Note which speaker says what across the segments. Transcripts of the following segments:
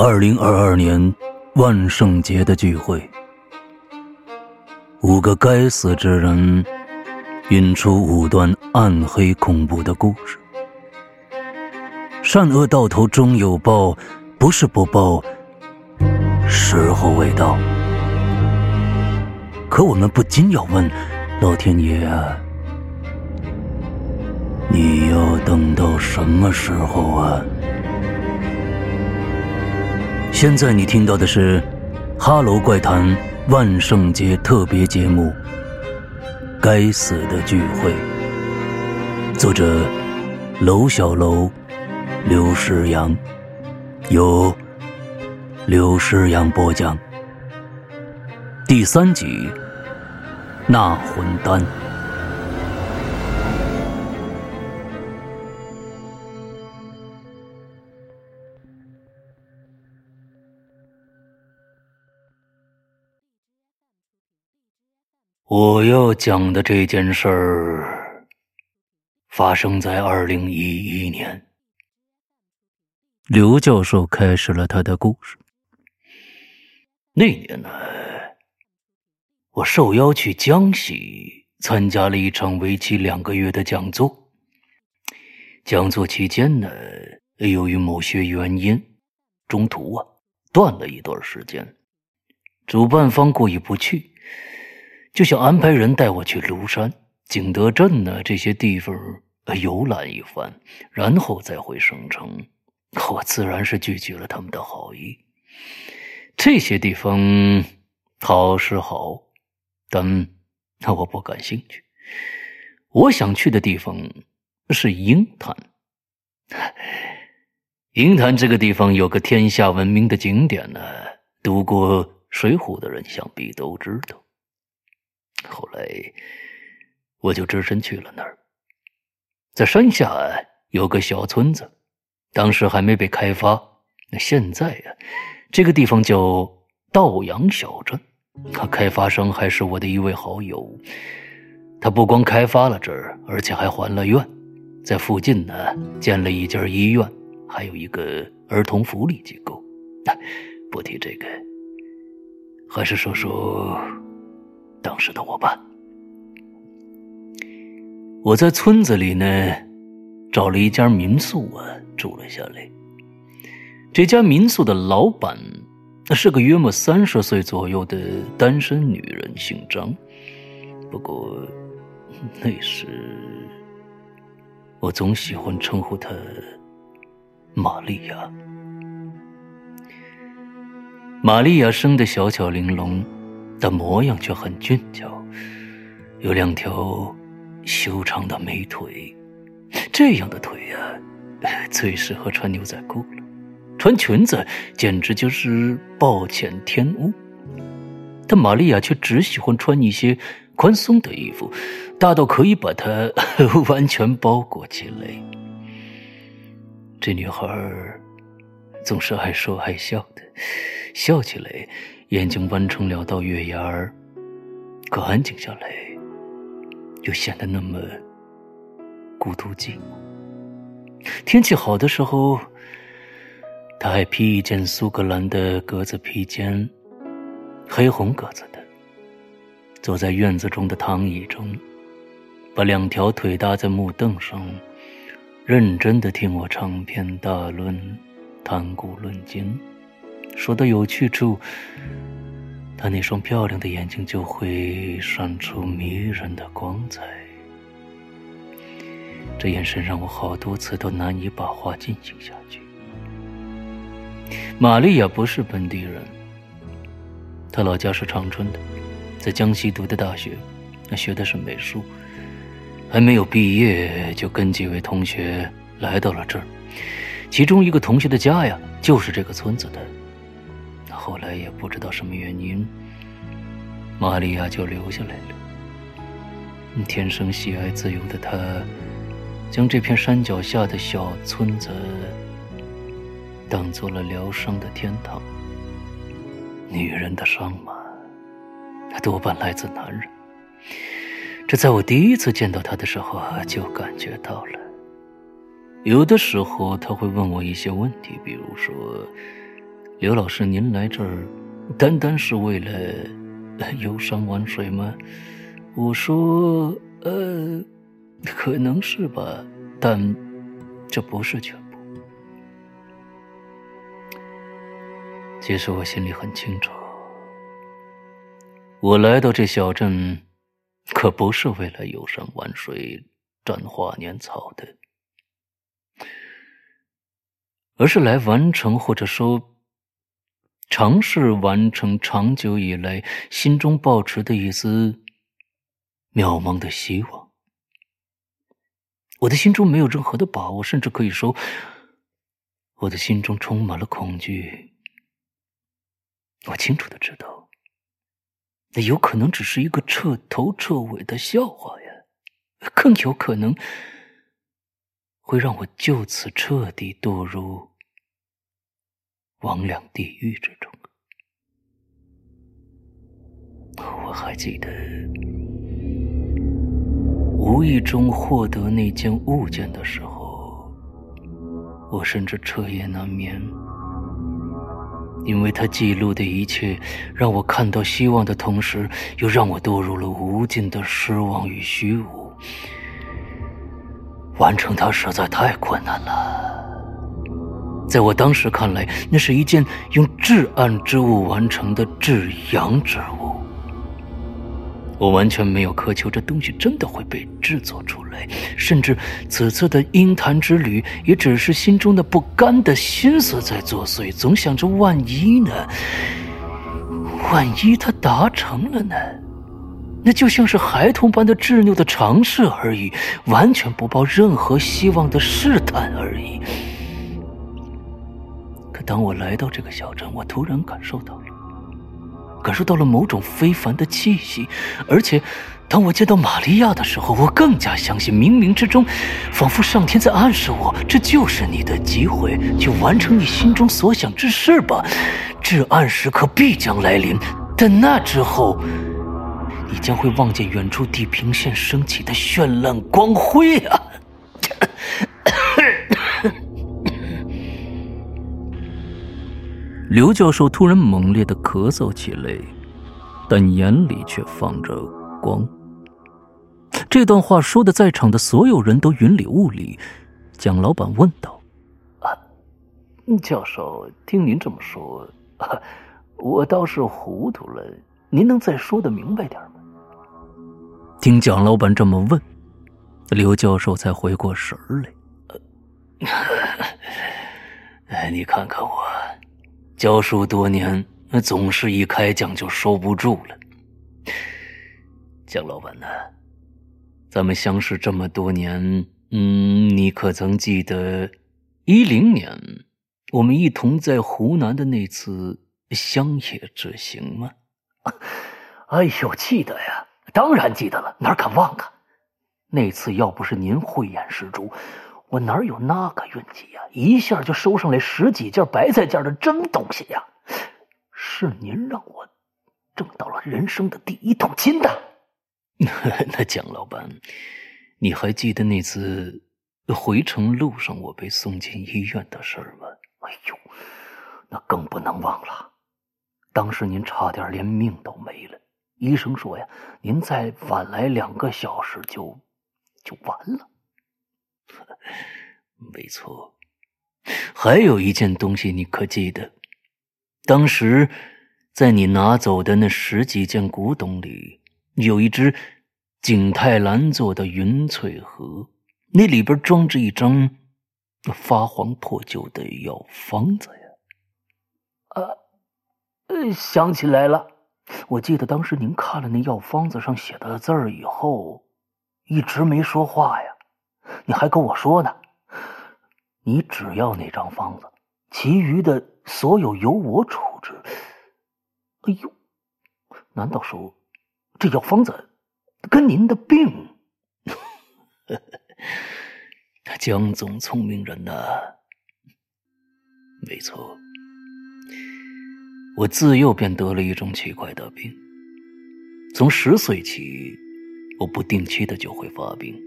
Speaker 1: 二零二二年万圣节的聚会，五个该死之人引出五段暗黑恐怖的故事。善恶到头终有报，不是不报，时候未到。可我们不禁要问：老天爷，你要等到什么时候啊？现在你听到的是《哈喽怪谈》万圣节特别节目《该死的聚会》，作者楼小楼、刘诗阳，由刘诗阳播讲。第三集《纳魂丹》。我要讲的这件事儿，发生在二零一一年。刘教授开始了他的故事。那年呢，我受邀去江西参加了一场为期两个月的讲座。讲座期间呢，由于某些原因，中途啊断了一段时间，主办方过意不去。就想安排人带我去庐山、景德镇呢这些地方游览一番，然后再回省城。我自然是拒绝了他们的好意。这些地方好是好，但那我不感兴趣。我想去的地方是鹰潭。鹰潭这个地方有个天下闻名的景点呢，读过《水浒》的人想必都知道。后来，我就只身去了那儿。在山下有个小村子，当时还没被开发。那现在呀，这个地方叫道阳小镇。他开发商还是我的一位好友。他不光开发了这儿，而且还还了愿，在附近呢建了一家医院，还有一个儿童福利机构。不提这个，还是说说。当时的我吧，我在村子里呢，找了一家民宿啊，住了下来。这家民宿的老板是个约莫三十岁左右的单身女人，姓张。不过那时我总喜欢称呼她玛利亚。玛利亚生得小巧玲珑。但模样却很俊俏，有两条修长的美腿，这样的腿呀，最适合穿牛仔裤了。穿裙子简直就是暴殄天物。但玛利亚却只喜欢穿一些宽松的衣服，大到可以把她 完全包裹起来。这女孩总是爱说爱笑的，笑起来。眼睛弯成两道月牙儿，可安静下来，又显得那么孤独寂寞。天气好的时候，他还披一件苏格兰的格子披肩，黑红格子的，坐在院子中的躺椅中，把两条腿搭在木凳上，认真的听我长篇大论，谈古论今。说到有趣处，他那双漂亮的眼睛就会闪出迷人的光彩。这眼神让我好多次都难以把话进行下去。玛丽亚不是本地人，她老家是长春的，在江西读的大学，学的是美术，还没有毕业就跟几位同学来到了这儿。其中一个同学的家呀，就是这个村子的。后来也不知道什么原因，玛利亚就留下来了。天生喜爱自由的她，将这片山脚下的小村子当做了疗伤的天堂。女人的伤嘛，多半来自男人。这在我第一次见到她的时候就感觉到了。有的时候，她会问我一些问题，比如说。刘老师，您来这儿单单是为了游山玩水吗？我说，呃，可能是吧，但这不是全部。其实我心里很清楚，我来到这小镇，可不是为了游山玩水、沾花拈草的，而是来完成，或者说。尝试完成长久以来心中抱持的一丝渺茫的希望。我的心中没有任何的把握，甚至可以说，我的心中充满了恐惧。我清楚的知道，那有可能只是一个彻头彻尾的笑话呀，更有可能会让我就此彻底堕入。魍魉地狱之中，我还记得无意中获得那件物件的时候，我甚至彻夜难眠，因为它记录的一切让我看到希望的同时，又让我堕入了无尽的失望与虚无。完成它实在太困难了。在我当时看来，那是一件用至暗之物完成的至阳之物。我完全没有苛求这东西真的会被制作出来，甚至此次的鹰潭之旅也只是心中的不甘的心思在作祟，总想着万一呢？万一它达成了呢？那就像是孩童般的执拗的尝试而已，完全不抱任何希望的试探而已。当我来到这个小镇，我突然感受到了，感受到了某种非凡的气息。而且，当我见到玛利亚的时候，我更加相信，冥冥之中，仿佛上天在暗示我，这就是你的机会，去完成你心中所想之事吧。至暗时刻必将来临，但那之后，你将会望见远处地平线升起的绚烂光辉啊！刘教授突然猛烈的咳嗽起来，但眼里却放着光。这段话说的，在场的所有人都云里雾里。蒋老板问道：“啊，教授，听您这么说，我倒是糊涂了。您能再说的明白点吗？”听蒋老板这么问，刘教授才回过神来。哎，你看看我。教书多年，那总是一开讲就收不住了。江老板呢？咱们相识这么多年，嗯，你可曾记得一零年我们一同在湖南的那次乡野之行吗？哎呦，记得呀，当然记得了，哪敢忘啊！那次要不是您慧眼识珠。我哪有那个运气呀？一下就收上来十几件白菜价的真东西呀！是您让我挣到了人生的第一桶金的。那蒋老板，你还记得那次回程路上我被送进医院的事吗？哎呦，那更不能忘了。当时您差点连命都没了，医生说呀，您再晚来两个小时就就完了。没错，还有一件东西，你可记得？当时在你拿走的那十几件古董里，有一只景泰蓝做的云翠盒，那里边装着一张发黄破旧的药方子呀。呃，想起来了，我记得当时您看了那药方子上写的字儿以后，一直没说话呀。你还跟我说呢，你只要那张方子，其余的所有由我处置。哎呦，难道说这药方子跟您的病？江总聪明人呐，没错，我自幼便得了一种奇怪的病，从十岁起，我不定期的就会发病。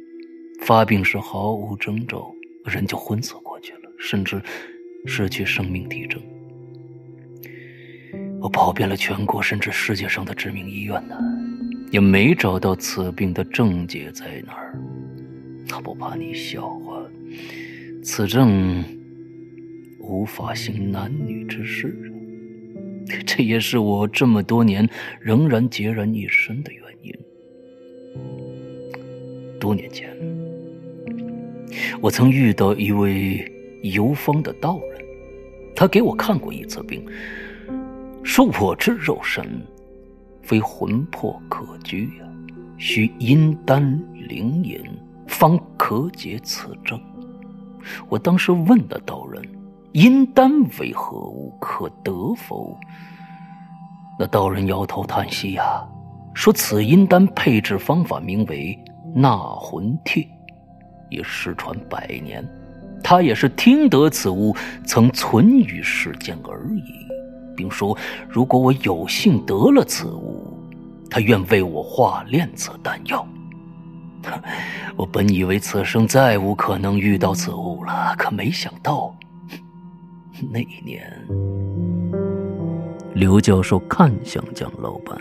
Speaker 1: 发病时毫无征兆，人就昏死过去了，甚至失去生命体征。我跑遍了全国，甚至世界上的知名医院呢，也没找到此病的症结在哪儿。他不怕你笑话，此症无法行男女之事，这也是我这么多年仍然孑然一身的原因。多年前，我曾遇到一位游方的道人，他给我看过一次病。说我之肉身，非魂魄可居呀，需阴丹灵饮，方可解此症。我当时问了道人：“阴丹为何物？可得否？”那道人摇头叹息呀，说：“此阴丹配制方法名为纳魂帖，也失传百年。他也是听得此物曾存于世间而已。”并说：“如果我有幸得了此物，他愿为我化炼此丹药。我本以为此生再无可能遇到此物了，可没想到那一年。”刘教授看向江老板：“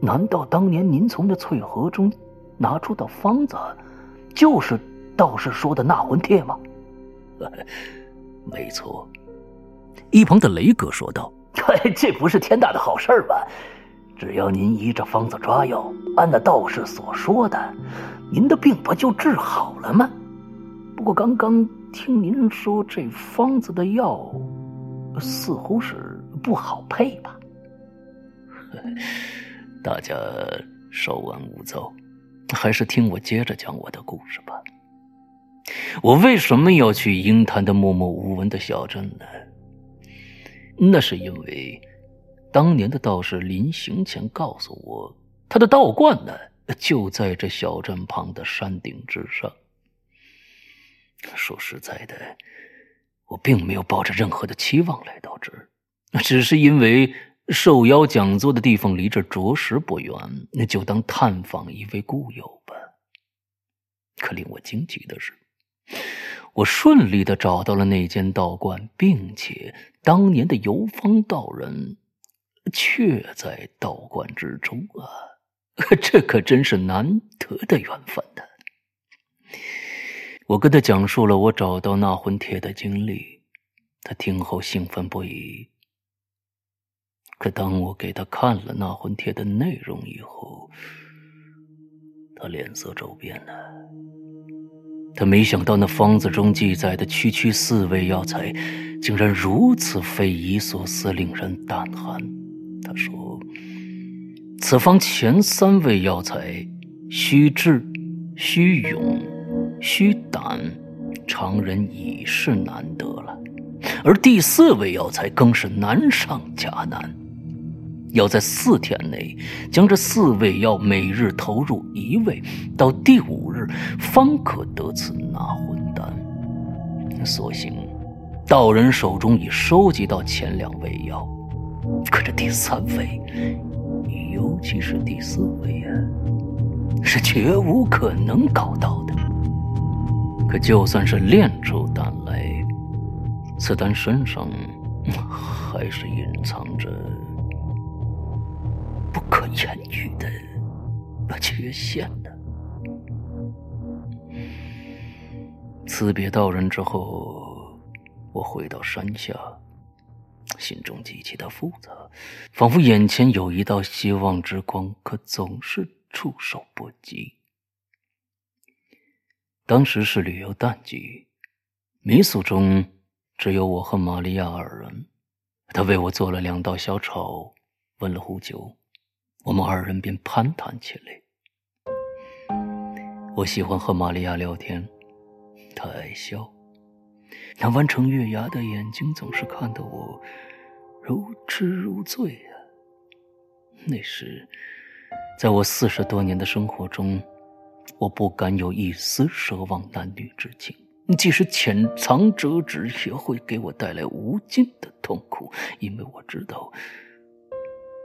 Speaker 1: 难道当年您从那翠盒中拿出的方子，就是道士说的纳魂帖吗？”“ 没错。”一旁的雷哥说道：“这不是天大的好事吗？只要您依着方子抓药，按那道士所说的，您的病不就治好了吗？不过刚刚听您说这方子的药，似乎是不好配吧？大家稍安勿躁，还是听我接着讲我的故事吧。我为什么要去鹰潭的默默无闻的小镇呢？”那是因为，当年的道士临行前告诉我，他的道观呢就在这小镇旁的山顶之上。说实在的，我并没有抱着任何的期望来到这儿，只是因为受邀讲座的地方离这着实不远，那就当探访一位故友吧。可令我惊奇的是。我顺利的找到了那间道观，并且当年的游方道人却在道观之中啊！这可真是难得的缘分呢。我跟他讲述了我找到纳魂帖的经历，他听后兴奋不已。可当我给他看了纳魂帖的内容以后，他脸色骤变了。他没想到那方子中记载的区区四味药材，竟然如此匪夷所思，令人胆寒。他说：“此方前三味药材，虚智、虚勇、虚胆，常人已是难得了；而第四味药材更是难上加难。”要在四天内将这四味药每日投入一味，到第五日方可得此纳魂丹。所幸道人手中已收集到前两味药，可这第三味，尤其是第四味啊，是绝无可能搞到的。可就算是炼出丹来，此丹身上 还是隐藏着。可言喻的缺陷呢。辞别道人之后，我回到山下，心中极其的复杂，仿佛眼前有一道希望之光，可总是触手不及。当时是旅游淡季，民宿中只有我和玛利亚二人。他为我做了两道小炒，温了壶酒。我们二人便攀谈起来。我喜欢和玛利亚聊天，她爱笑，那弯成月牙的眼睛总是看得我如痴如醉啊。那时，在我四十多年的生活中，我不敢有一丝奢望男女之情，即使潜藏折纸，也会给我带来无尽的痛苦，因为我知道。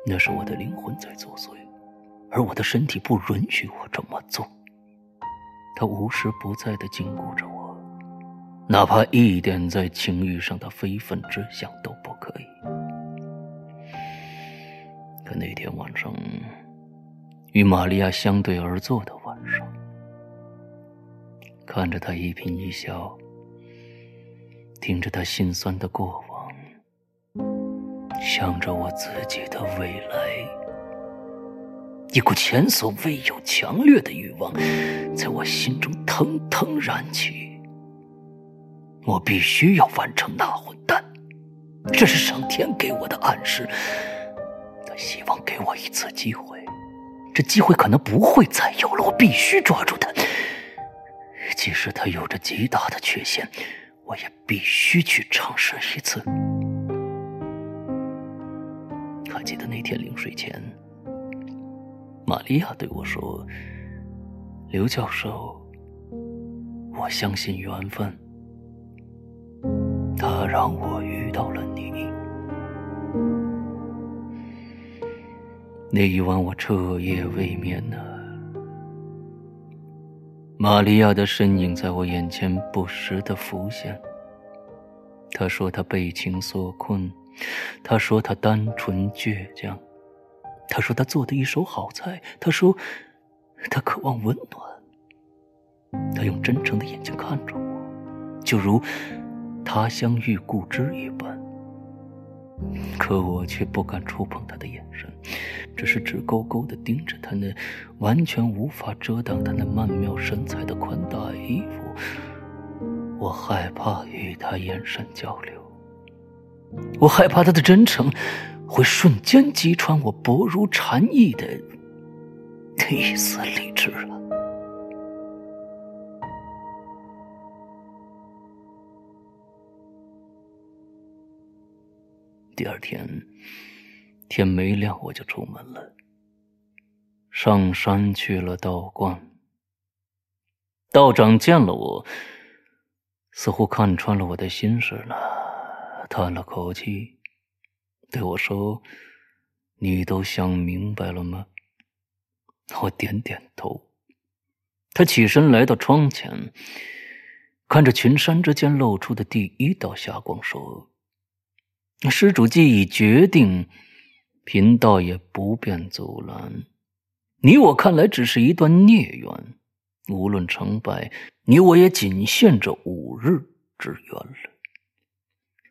Speaker 1: 那是我的灵魂在作祟，而我的身体不允许我这么做。他无时不在的禁锢着我，哪怕一点在情欲上的非分之想都不可以。可那天晚上，与玛利亚相对而坐的晚上，看着她一颦一笑，听着她心酸的过往，想着我自己的未来。一股前所未有强烈的欲望在我心中腾腾燃起。我必须要完成那混蛋，这是上天给我的暗示。他希望给我一次机会，这机会可能不会再有了。我必须抓住他，即使他有着极大的缺陷，我也必须去尝试一次。还记得那天临睡前。玛利亚对我说：“刘教授，我相信缘分，他让我遇到了你。那一晚我彻夜未眠呢。玛利亚的身影在我眼前不时的浮现。她说她被情所困，他说他单纯倔强。”他说他做的一手好菜。他说，他渴望温暖。他用真诚的眼睛看着我，就如他乡遇故知一般。可我却不敢触碰他的眼神，只是直勾勾的盯着他那完全无法遮挡他那曼妙身材的宽大衣服。我害怕与他眼神交流，我害怕他的真诚。会瞬间击穿我薄如蝉翼的一丝理智啊！第二天天没亮，我就出门了，上山去了道观。道长见了我，似乎看穿了我的心事了，叹了口气。对我说：“你都想明白了吗？”我点点头。他起身来到窗前，看着群山之间露出的第一道霞光，说：“施主既已决定，贫道也不便阻拦。你我看来只是一段孽缘，无论成败，你我也仅限这五日之缘了。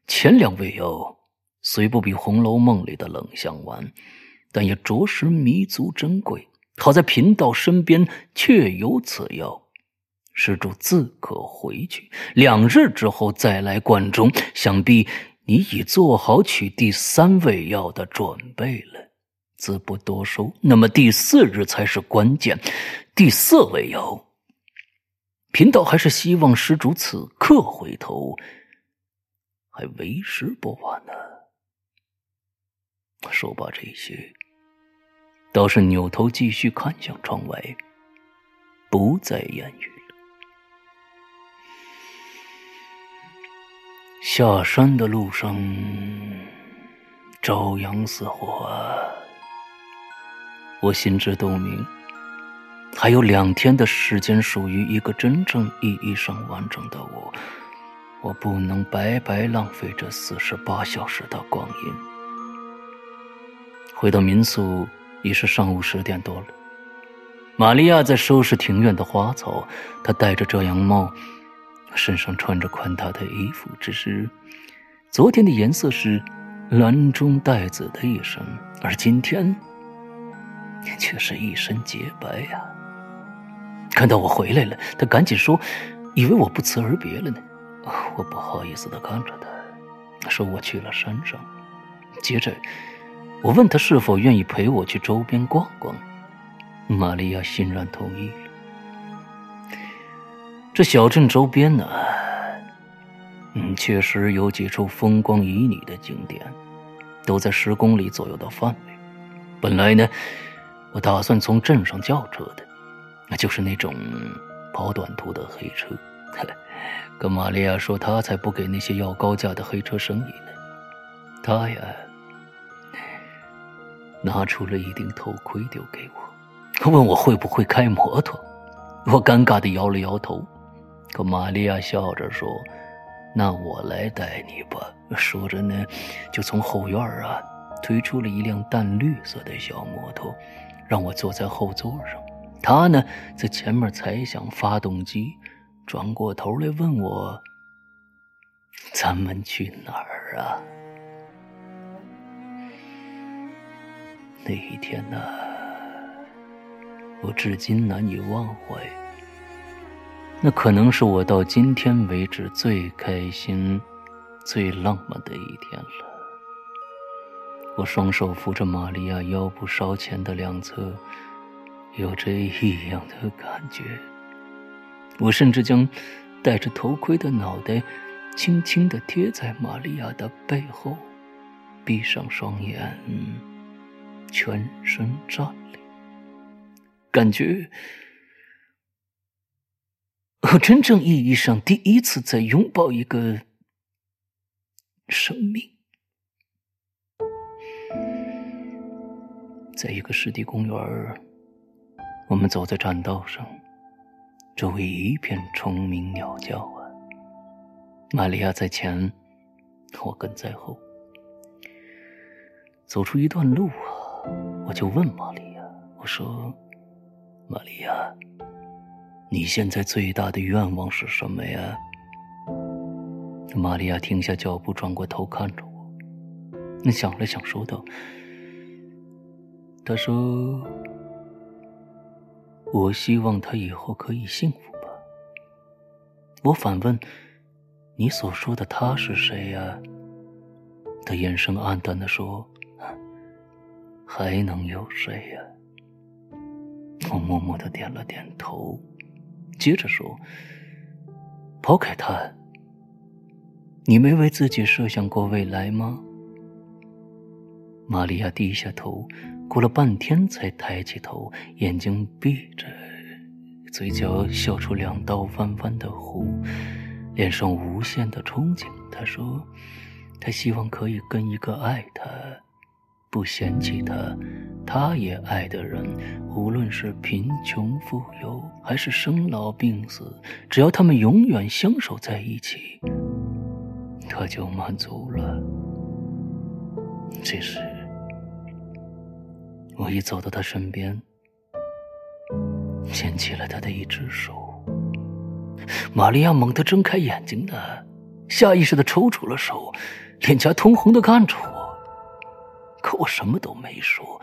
Speaker 1: 前两味药。”虽不比《红楼梦》里的冷香丸，但也着实弥足珍贵。好在贫道身边确有此药，施主自可回去。两日之后再来观中，想必你已做好取第三味药的准备了。自不多说。那么第四日才是关键，第四味药，贫道还是希望施主此刻回头，还为时不晚呢。说罢这些，倒是扭头继续看向窗外，不再言语了。下山的路上，朝阳似火，我心知肚明，还有两天的时间属于一个真正意义上完整的我，我不能白白浪费这四十八小时的光阴。回到民宿已是上午十点多了。玛利亚在收拾庭院的花草，她戴着遮阳帽，身上穿着宽大的衣服，只是昨天的颜色是蓝中带紫的一身，而今天却是一身洁白呀。看到我回来了，她赶紧说：“以为我不辞而别了呢。”我不好意思的看着她，说：“我去了山上。”接着。我问他是否愿意陪我去周边逛逛，玛利亚欣然同意了。这小镇周边呢，嗯，确实有几处风光旖旎的景点，都在十公里左右的范围。本来呢，我打算从镇上叫车的，那就是那种跑短途的黑车。可玛利亚说，她才不给那些要高价的黑车生意呢。她呀。拿出了一顶头盔丢给我，问我会不会开摩托。我尴尬的摇了摇头，可玛利亚笑着说：“那我来带你吧。”说着呢，就从后院啊推出了一辆淡绿色的小摩托，让我坐在后座上。他呢，在前面踩响发动机，转过头来问我：“咱们去哪儿啊？”那一天呢，我至今难以忘怀。那可能是我到今天为止最开心、最浪漫的一天了。我双手扶着玛利亚腰部稍前的两侧，有着异样的感觉。我甚至将戴着头盔的脑袋轻轻地贴在玛利亚的背后，闭上双眼，全身站立，感觉。我真正意义上第一次在拥抱一个生命，在一个湿地公园我们走在栈道上，周围一片虫鸣鸟叫啊。玛利亚在前，我跟在后。走出一段路啊，我就问玛利亚：“我说，玛利亚。”你现在最大的愿望是什么呀？玛利亚停下脚步，转过头看着我。你想了想，说道：“他说，我希望他以后可以幸福吧。”我反问：“你所说的他是谁呀？”他眼神黯淡的说：“还能有谁呀？”我默默的点了点头。接着说：“抛开他，你没为自己设想过未来吗？”玛利亚低下头，过了半天才抬起头，眼睛闭着，嘴角笑出两道弯弯的弧，脸上无限的憧憬。他说：“他希望可以跟一个爱他。”不嫌弃他，他也爱的人，无论是贫穷富有，还是生老病死，只要他们永远相守在一起，他就满足了。这时，我一走到他身边，牵起了他的一只手。玛利亚猛地睁开眼睛的，下意识的抽出了手，脸颊通红的看着我。可我什么都没说，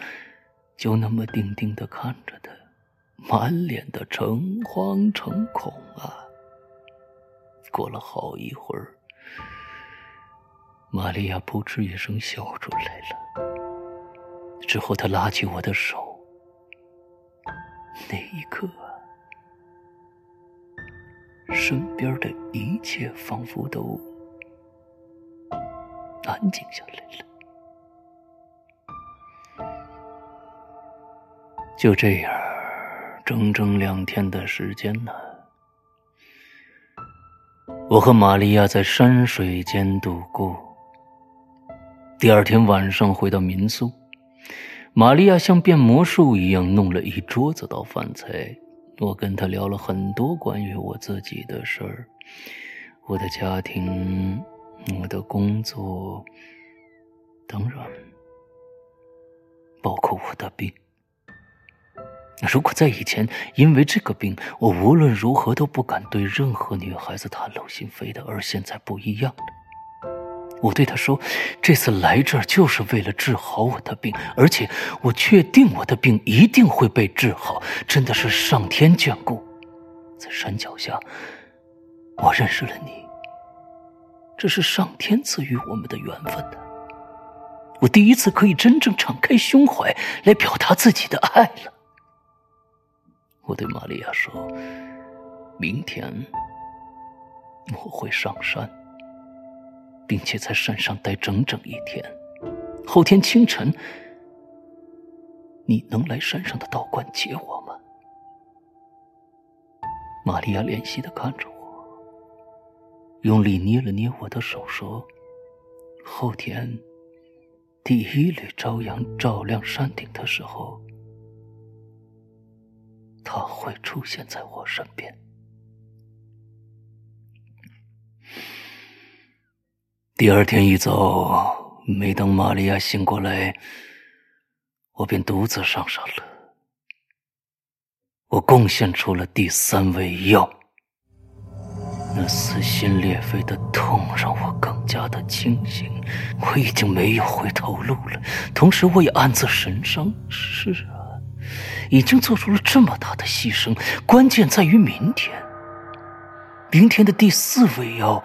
Speaker 1: 就那么定定的看着他，满脸的诚惶诚恐啊。过了好一会儿，玛利亚扑哧一声笑出来了。之后，他拉起我的手，那一刻，身边的一切仿佛都安静下来了。就这样，整整两天的时间呢。我和玛利亚在山水间度过。第二天晚上回到民宿，玛利亚像变魔术一样弄了一桌子道饭菜。我跟她聊了很多关于我自己的事儿，我的家庭，我的工作，当然，包括我的病。如果在以前，因为这个病，我无论如何都不敢对任何女孩子袒露心扉的，而现在不一样了。我对他说：“这次来这儿就是为了治好我的病，而且我确定我的病一定会被治好，真的是上天眷顾。在山脚下，我认识了你，这是上天赐予我们的缘分的。我第一次可以真正敞开胸怀来表达自己的爱了。”我对玛利亚说：“明天我会上山，并且在山上待整整一天。后天清晨，你能来山上的道观接我吗？”玛利亚怜惜的看着我，用力捏了捏我的手，说：“后天第一缕朝阳照亮山顶的时候。”他会出现在我身边。第二天一早，每当玛利亚醒过来，我便独自上山了。我贡献出了第三味药。那撕心裂肺的痛让我更加的清醒，我已经没有回头路了。同时，我也暗自神伤。是啊，已经做出了这么大的牺牲，关键在于明天。明天的第四味药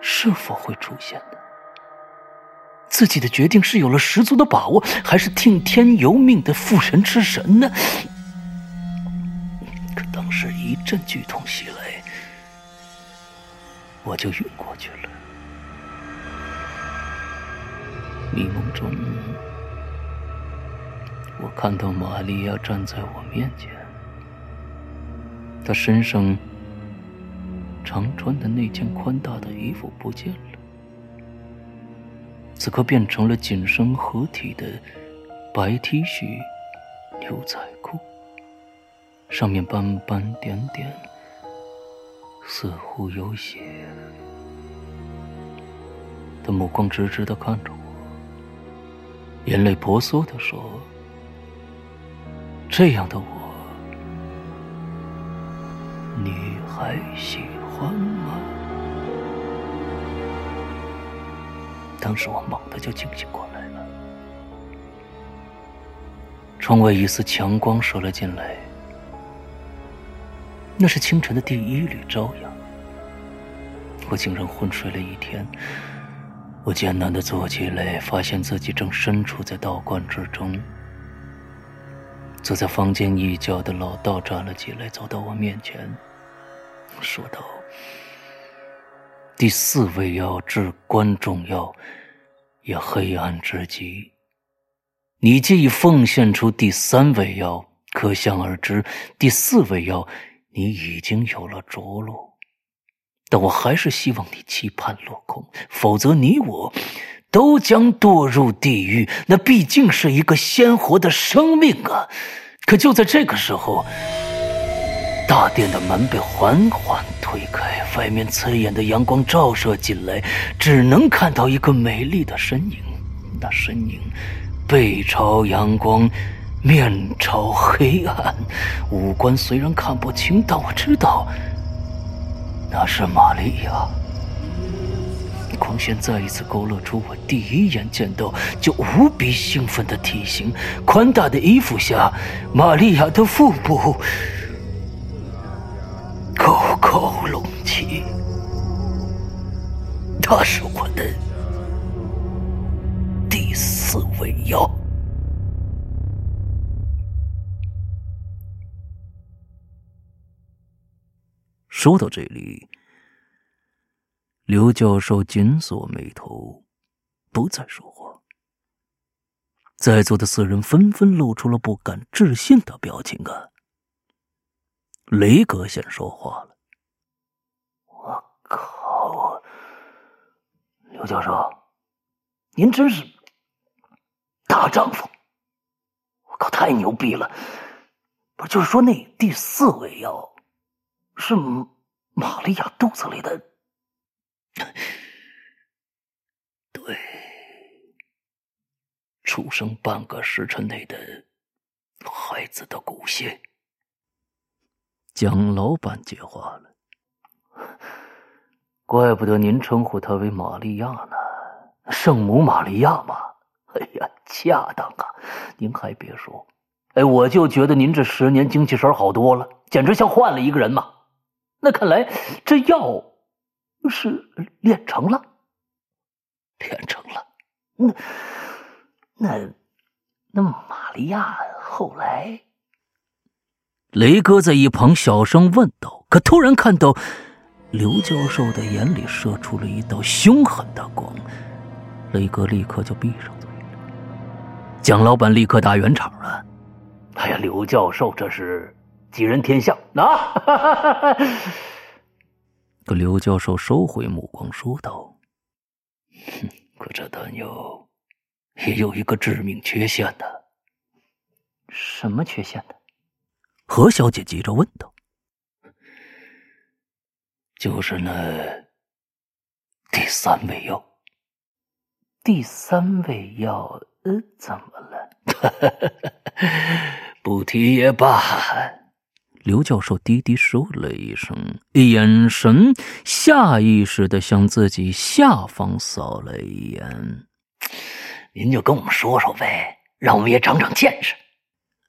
Speaker 1: 是否会出现呢？自己的决定是有了十足的把握，还是听天由命的父神之神呢？可当时一阵剧痛袭来。我就晕过去了。迷梦中，我看到玛利亚站在我面前，她身上常穿的那件宽大的衣服不见了，此刻变成了紧身合体的白 T 恤、牛仔裤，上面斑斑点点。似乎有血，他目光直直的看着我，眼泪婆娑的说：“这样的我，你还喜欢吗？”当时我猛地就清醒过来了，窗外一丝强光射了进来。那是清晨的第一缕朝阳，我竟然昏睡了一天。我艰难的坐起来，发现自己正身处在道观之中。坐在房间一角的老道站了起来，走到我面前，说道：“第四味药至关重要，也黑暗之极。你既已奉献出第三味药，可想而知，第四味药。”你已经有了着落，但我还是希望你期盼落空，否则你我都将堕入地狱。那毕竟是一个鲜活的生命啊！可就在这个时候，大殿的门被缓缓推开，外面刺眼的阳光照射进来，只能看到一个美丽的身影。那身影背朝阳光。面朝黑暗，五官虽然看不清，但我知道那是玛利亚。光线再一次勾勒出我第一眼见到就无比兴奋的体型。宽大的衣服下，玛利亚的腹部他是我的第四位妖。说到这里，刘教授紧锁眉头，不再说话。在座的四人纷纷露出了不敢置信的表情啊！雷格先说话了：“我靠，刘教授，您真是大丈夫！我靠，太牛逼了！不就是说那第四味药？”是玛利亚肚子里的，对，出生半个时辰内的孩子的骨血。蒋老板接话了，怪不得您称呼她为玛利亚呢，圣母玛利亚嘛。哎呀，恰当啊！您还别说，哎，我就觉得您这十年精气神好多了，简直像换了一个人嘛。那看来这药是炼成了，炼成了。那那那玛利亚后来，雷哥在一旁小声问道。可突然看到刘教授的眼里射出了一道凶狠的光，雷哥立刻就闭上嘴了。蒋老板立刻打圆场了：“哎呀，刘教授这是。”吉人天下啊！可刘教授收回目光，说道：“哼，可这丹药也有一个致命缺陷的。什么缺陷呢？”何小姐急着问道：“就是那第三味药。第三味药呃怎么了？不提也罢。刘教授低低说了一声，眼神下意识的向自己下方扫了一眼。您就跟我们说说呗，让我们也长长见识。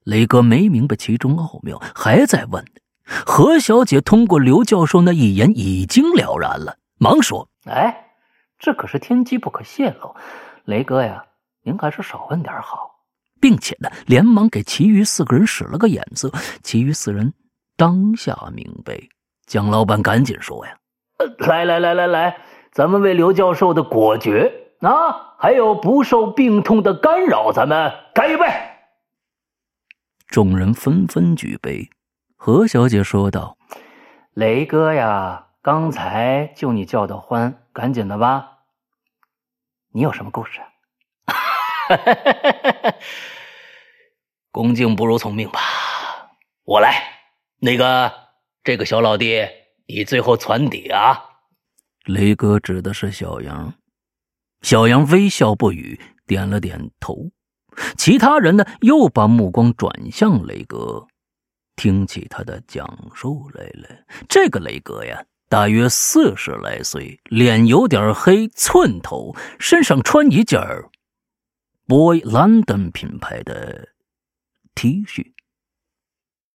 Speaker 1: 雷哥没明白其中奥妙，还在问。何小姐通过刘教授那一眼已经了然了，忙说：“哎，这可是天机不可泄露，雷哥呀，您还是少问点好。”并且呢，连忙给其余四个人使了个眼色。其余四人当下明白，蒋老板赶紧说：“呀，来来来来来，咱们为刘教授的果决啊，还有不受病痛的干扰，咱们干一杯。”众人纷纷举杯。何小姐说道：“雷哥呀，刚才就你叫的欢，赶紧的吧。你有什么故事？” 恭敬不如从命吧，我来。那个，这个小老弟，你最后传底啊。雷哥指的是小杨，小杨微笑不语，点了点头。其他人呢，又把目光转向雷哥。听起他的讲述来了。这个雷哥呀，大约四十来岁，脸有点黑，寸头，身上穿一件 Boy London 品牌的 T 恤，